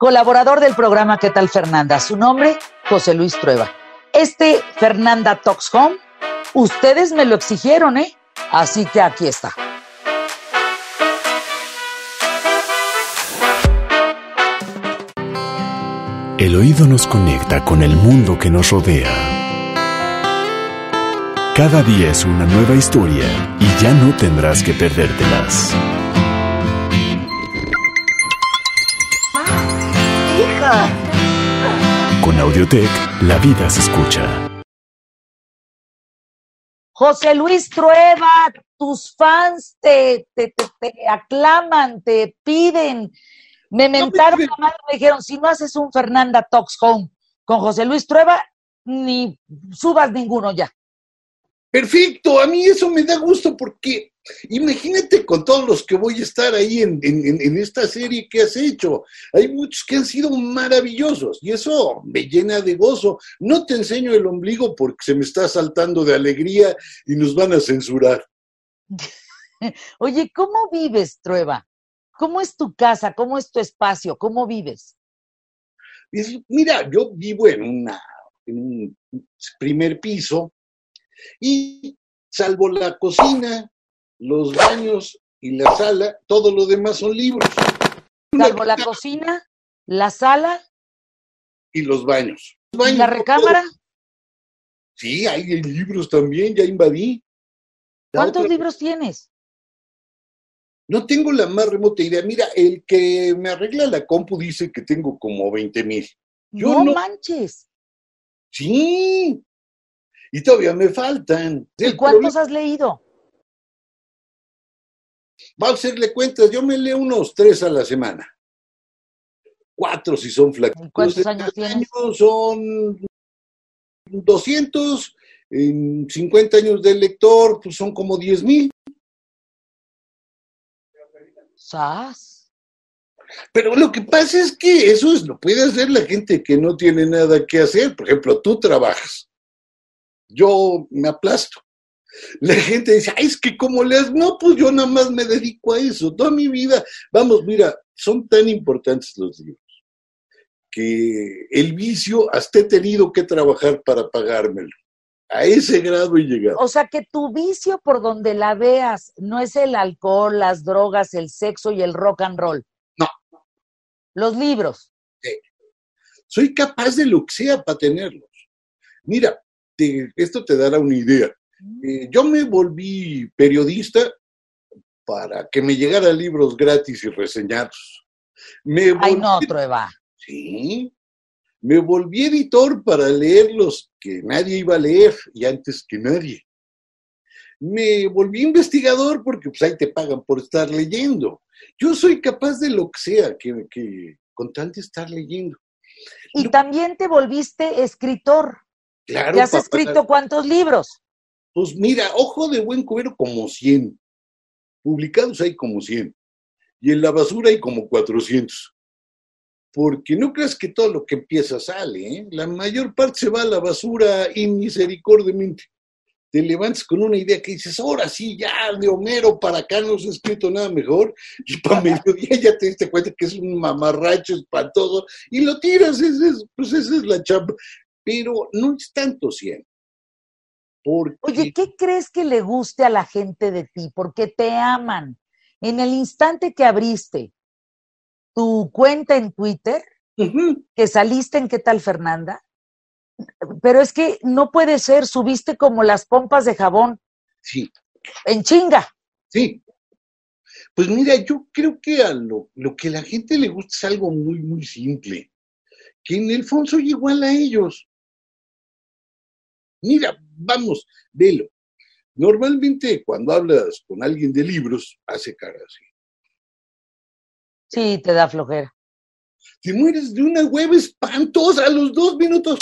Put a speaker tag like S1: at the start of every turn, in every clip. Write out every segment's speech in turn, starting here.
S1: colaborador del programa ¿Qué tal Fernanda? Su nombre, José Luis Trueba. Este Fernanda Talks Home, ustedes me lo exigieron, ¿eh? Así que aquí está.
S2: El oído nos conecta con el mundo que nos rodea. Cada día es una nueva historia y ya no tendrás que perdértelas. Con Audiotech, la vida se escucha.
S1: José Luis Trueba, tus fans te, te, te, aclaman, te piden. Me mentaron la madre, me dijeron, si no haces un Fernanda Talks Home con José Luis Trueba, ni subas ninguno ya.
S3: Perfecto, a mí eso me da gusto porque imagínate con todos los que voy a estar ahí en, esta serie que has hecho. Hay muchos que han sido maravillosos y eso me llena de gozo. No te enseño el ombligo porque se me está saltando de alegría y nos van a censurar.
S1: Oye, ¿cómo vives, Trueba? ¿Cómo es tu casa? ¿Cómo es tu espacio? ¿Cómo vives?
S3: Mira, yo vivo en, una, en un primer piso y salvo la cocina, los baños y la sala, todo lo demás son libros.
S1: Salvo la cocina, la sala.
S3: Y los baños.
S1: ¿Y la recámara?
S3: Sí, hay libros también, ya invadí.
S1: ¿Cuántos libros tienes?
S3: No tengo la más remota idea. Mira, el que me arregla la compu dice que tengo como 20 mil.
S1: No, no manches.
S3: Sí, y todavía me faltan.
S1: ¿Y cuántos has leído?
S3: Va a hacerle cuentas, yo me leo unos tres a la semana. Cuatro si son flacos.
S1: ¿Cuántos años tienes?
S3: son 200, en 50 años de lector, pues son como 10 mil.
S1: ¿Sas?
S3: Pero lo que pasa es que eso es, lo puede hacer la gente que no tiene nada que hacer. Por ejemplo, tú trabajas yo me aplasto. La gente dice, Ay, es que como lees, no, pues yo nada más me dedico a eso, toda mi vida. Vamos, mira, son tan importantes los libros que el vicio hasta he tenido que trabajar para pagármelo. A ese grado he llegado.
S1: O sea que tu vicio por donde la veas no es el alcohol, las drogas, el sexo y el rock and roll.
S3: No.
S1: Los libros.
S3: Sí. Soy capaz de lo que sea para tenerlos. Mira, esto te dará una idea. Eh, yo me volví periodista para que me llegaran libros gratis y reseñados. Me
S1: Ay, no, prueba.
S3: Sí. Me volví editor para leer los que nadie iba a leer y antes que nadie. Me volví investigador porque pues ahí te pagan por estar leyendo. Yo soy capaz de lo que sea que, que con tal de estar leyendo.
S1: Y también te volviste escritor.
S3: Claro.
S1: has escrito cuántos libros?
S3: Pues mira, Ojo de Buen Cubero como 100. Publicados hay como 100. Y en la basura hay como 400. Porque no creas que todo lo que empieza sale, ¿eh? La mayor parte se va a la basura inmisericordiamente. Te levantas con una idea que dices, ahora sí, ya de Homero para acá no se ha escrito nada mejor, y para mediodía ya te diste cuenta que es un mamarracho espantoso, y lo tiras, pues esa es la chamba pero no es tanto 100.
S1: Oye, ¿qué crees que le guste a la gente de ti? Porque te aman. En el instante que abriste tu cuenta en Twitter, que saliste en ¿Qué tal, Fernanda? Pero es que no puede ser, subiste como las pompas de jabón.
S3: Sí.
S1: En chinga.
S3: Sí. Pues mira, yo creo que a lo, lo que a la gente le gusta es algo muy, muy simple. Que en el fondo soy igual a ellos. Mira, vamos, velo. Normalmente cuando hablas con alguien de libros, hace cara así.
S1: Sí, te da flojera.
S3: Te mueres de una hueva espantosa a los dos minutos,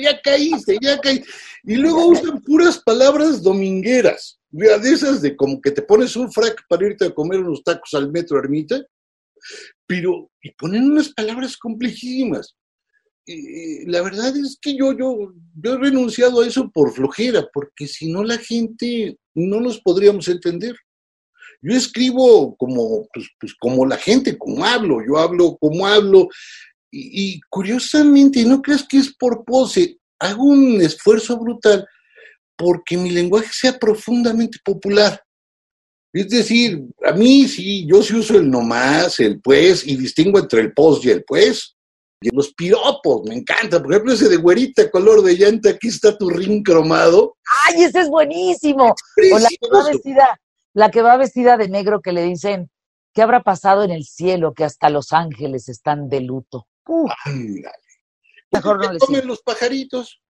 S3: ya caíste, ya caíste. Y luego usan puras palabras domingueras, de esas de como que te pones un frac para irte a comer unos tacos al metro ermita, pero y ponen unas palabras complejísimas la verdad es que yo, yo, yo he renunciado a eso por flojera, porque si no la gente no nos podríamos entender. Yo escribo como, pues, pues, como la gente, como hablo, yo hablo como hablo, Y, curiosamente, no creas que es por pose, hago un esfuerzo brutal porque mi lenguaje sea profundamente popular. Es decir, a mí sí, yo sí uso el nomás, el pues, y distingo entre el pos y el pues. Y los piropos, me encanta. Por ejemplo, ese de güerita, color de llanta, aquí está tu ring cromado.
S1: ¡Ay, ese es buenísimo! o la que, va vestida, la que va vestida de negro que le dicen, ¿qué habrá pasado en el cielo que hasta los ángeles están de luto?
S3: Mejor no le comen los pajaritos?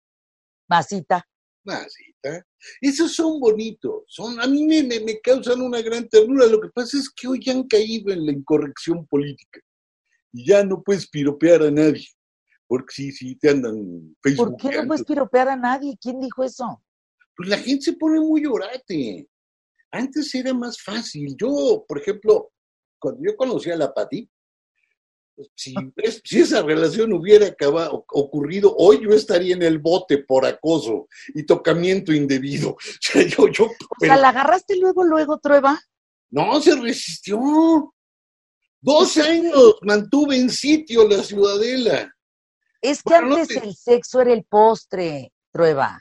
S1: Masita.
S3: Masita. Esos son bonitos. Son, a mí me, me causan una gran ternura. Lo que pasa es que hoy han caído en la incorrección política ya no puedes piropear a nadie. Porque si, si te andan
S1: Facebook. ¿Por qué no puedes piropear a nadie? ¿Quién dijo eso?
S3: Pues la gente se pone muy orate. Antes era más fácil. Yo, por ejemplo, cuando yo conocí a la Pati, pues, si, si, esa relación hubiera acabado, ocurrido, hoy yo estaría en el bote por acoso y tocamiento indebido. O sea, yo, yo,
S1: o sea, ¿la agarraste luego, luego, Trueba?
S3: No, se resistió. Dos años mantuve en sitio la ciudadela.
S1: Es que antes el sexo era el postre, prueba.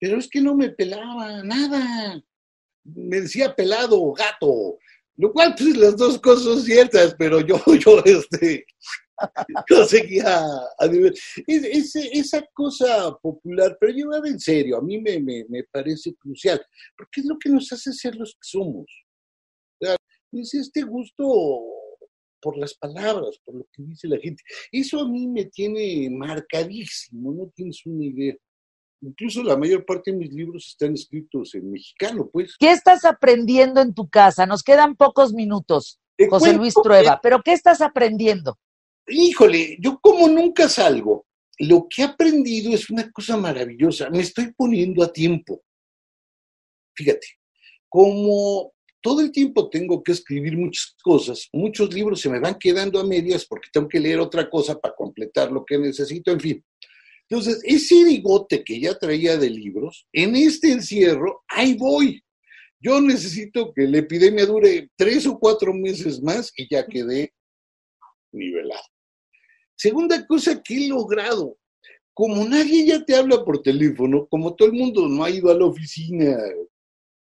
S3: Pero es que no me pelaba nada. Me decía pelado, gato. Lo cual, pues, las dos cosas son ciertas, pero yo, yo, este, yo seguía a nivel. esa cosa popular, pero llevada en serio, a mí me, me, me parece crucial, porque es lo que nos hace ser los que somos es este gusto por las palabras, por lo que dice la gente. Eso a mí me tiene marcadísimo, no tienes una idea. Incluso la mayor parte de mis libros están escritos en mexicano, pues.
S1: ¿Qué estás aprendiendo en tu casa? Nos quedan pocos minutos, José Luis Trueba, pero ¿qué estás aprendiendo?
S3: Híjole, yo como nunca salgo, lo que he aprendido es una cosa maravillosa. Me estoy poniendo a tiempo. Fíjate, como todo el tiempo tengo que escribir muchas cosas, muchos libros se me van quedando a medias porque tengo que leer otra cosa para completar lo que necesito, en fin. Entonces, ese bigote que ya traía de libros, en este encierro, ahí voy. Yo necesito que la epidemia dure tres o cuatro meses más y ya quedé nivelado. Segunda cosa que he logrado, como nadie ya te habla por teléfono, como todo el mundo no ha ido a la oficina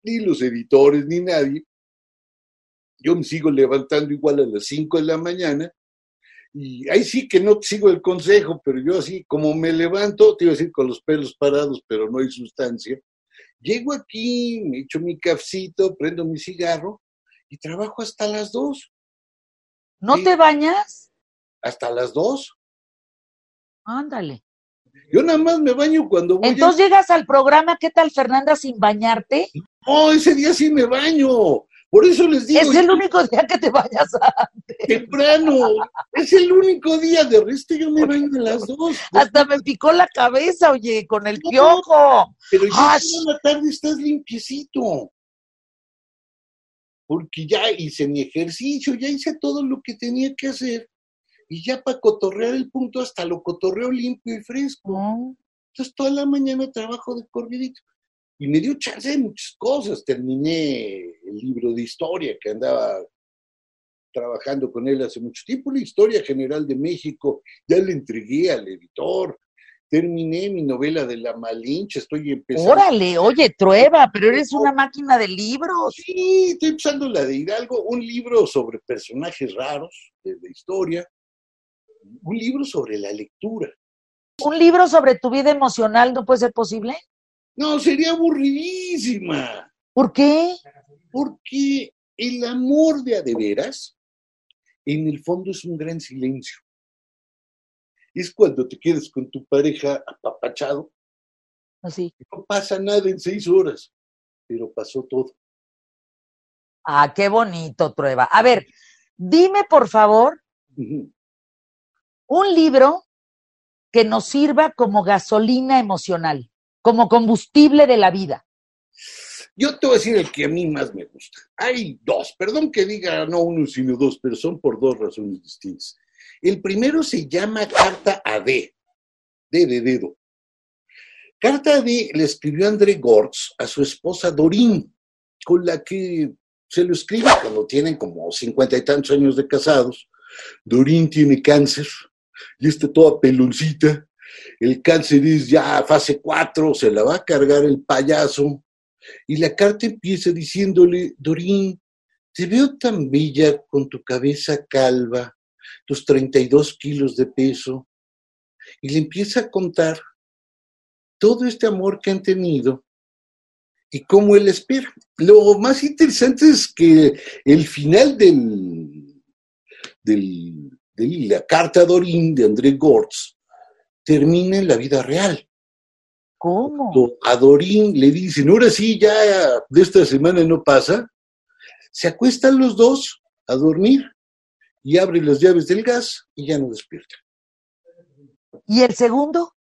S3: ni los editores, ni nadie. Yo me sigo levantando igual a las 5 de la mañana y ahí sí que no sigo el consejo, pero yo así, como me levanto, te iba a decir con los pelos parados, pero no hay sustancia, llego aquí, me echo mi cafecito, prendo mi cigarro y trabajo hasta las 2.
S1: ¿No te bañas?
S3: Hasta las 2.
S1: Ándale.
S3: Yo nada más me baño cuando voy.
S1: Entonces llegas al programa, ¿qué tal, Fernanda, sin bañarte?
S3: No, ese día sí me baño. Por eso les digo.
S1: Es el único día que te vayas
S3: antes. Temprano. Es el único día. De resto yo me baño a las dos.
S1: Hasta me picó la cabeza, oye, con el piojo.
S3: Pero ya en la tarde estás limpiecito. Porque ya hice mi ejercicio, ya hice todo lo que tenía que hacer. Y ya para cotorrear el punto, hasta lo cotorreo limpio y fresco. Entonces toda la mañana trabajo de corridito y me dio chance de muchas cosas. Terminé el libro de historia que andaba trabajando con él hace mucho tiempo, la historia general de México, ya le entregué al editor. Terminé mi novela de la Malinche, estoy empezando.
S1: Órale, oye, Trueba, pero eres una máquina de libros.
S3: Sí, estoy empezando la de Hidalgo, un libro sobre personajes raros de la historia, un libro sobre la lectura.
S1: ¿Un libro sobre tu vida emocional no puede ser posible?
S3: No, sería aburridísima.
S1: ¿Por qué?
S3: Porque el amor de a de veras, en el fondo es un gran silencio. Es cuando te quedas con tu pareja apapachado.
S1: Así.
S3: No pasa nada en seis horas, pero pasó todo.
S1: Ah, qué bonito, prueba. A ver, dime por favor un libro que nos sirva como gasolina emocional como combustible de la vida?
S3: Yo te voy a decir el que a mí más me gusta. Hay dos, perdón que diga no uno, sino dos, pero son por dos razones distintas. El primero se llama Carta a D, D de dedo. Carta a D le escribió André Gortz a su esposa Dorín, con la que se lo escribe cuando tienen como cincuenta y tantos años de casados, Dorín tiene cáncer y está toda peloncita. El cáncer es ya fase 4, se la va a cargar el payaso. Y la carta empieza diciéndole, Dorín, te veo tan bella con tu cabeza calva, tus 32 kilos de peso. Y le empieza a contar todo este amor que han tenido y cómo él espera. Lo más interesante es que el final del, del, de la carta a Dorín de André Gortz termina en la vida real.
S1: ¿Cómo?
S3: A Dorín le dicen, ahora sí, ya de esta semana no pasa, se acuestan los dos a dormir y abre las llaves del gas y ya no despierta.
S1: ¿Y el segundo?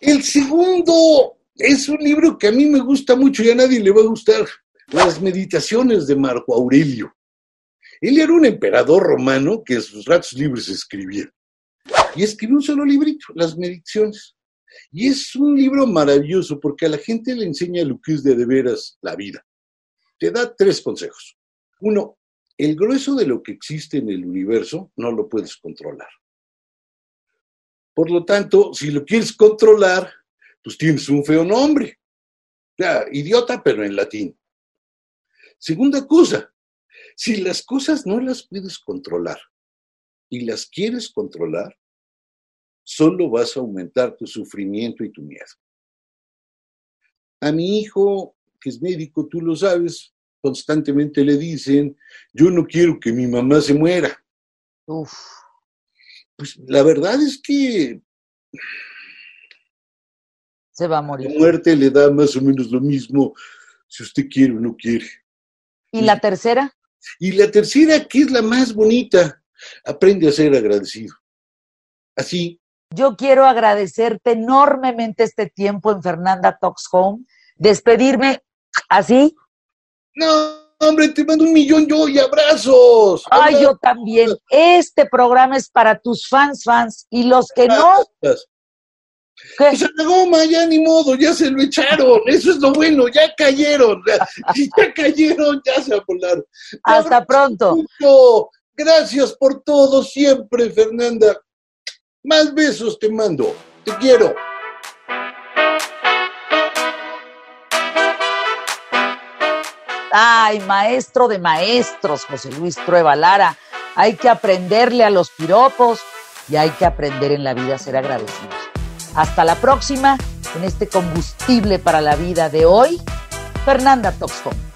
S3: El segundo es un libro que a mí me gusta mucho y a nadie le va a gustar. Las meditaciones de Marco Aurelio. Él era un emperador romano que en sus ratos libres escribía. Y escribió un solo librito, Las Meditaciones. Y es un libro maravilloso porque a la gente le enseña lo que es de, de veras la vida. Te da tres consejos. Uno, el grueso de lo que existe en el universo no lo puedes controlar. Por lo tanto, si lo quieres controlar, pues tienes un feo nombre. Ya, idiota, pero en latín. Segunda cosa, si las cosas no las puedes controlar y las quieres controlar, solo vas a aumentar tu sufrimiento y tu miedo. A mi hijo, que es médico, tú lo sabes, constantemente le dicen, yo no quiero que mi mamá se muera. Uf. Pues la verdad es que
S1: se va a morir.
S3: La muerte le da más o menos lo mismo si usted quiere o no quiere.
S1: ¿Y la tercera?
S3: Y la tercera, que es la más bonita, aprende a ser agradecido. Así.
S1: Yo quiero agradecerte enormemente este tiempo en Fernanda Talks Home, despedirme así.
S3: No, hombre, te mando un millón yo y abrazos.
S1: Ay, yo también. Este programa es para tus fans, fans, y los que no,
S3: pues la goma, ya ni modo, ya se lo echaron, eso es lo bueno, ya cayeron, ya cayeron, ya se volar.
S1: Hasta pronto.
S3: Gracias por todo siempre, Fernanda. Más besos te mando, te quiero.
S1: Ay, maestro de maestros, José Luis Trueba Lara. Hay que aprenderle a los piropos y hay que aprender en la vida a ser agradecidos. Hasta la próxima en este combustible para la vida de hoy, Fernanda Toxton.